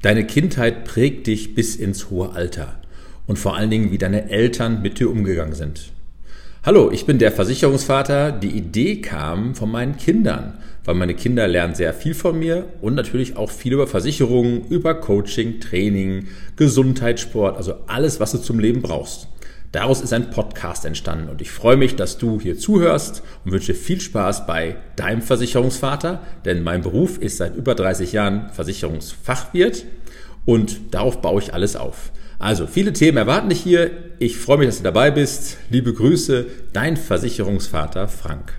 Deine Kindheit prägt dich bis ins hohe Alter und vor allen Dingen, wie deine Eltern mit dir umgegangen sind. Hallo, ich bin der Versicherungsvater. Die Idee kam von meinen Kindern, weil meine Kinder lernen sehr viel von mir und natürlich auch viel über Versicherungen, über Coaching, Training, Gesundheitssport, also alles, was du zum Leben brauchst. Daraus ist ein Podcast entstanden und ich freue mich, dass du hier zuhörst und wünsche viel Spaß bei deinem Versicherungsvater, denn mein Beruf ist seit über 30 Jahren Versicherungsfachwirt und darauf baue ich alles auf. Also viele Themen erwarten dich hier. Ich freue mich, dass du dabei bist. Liebe Grüße, dein Versicherungsvater Frank.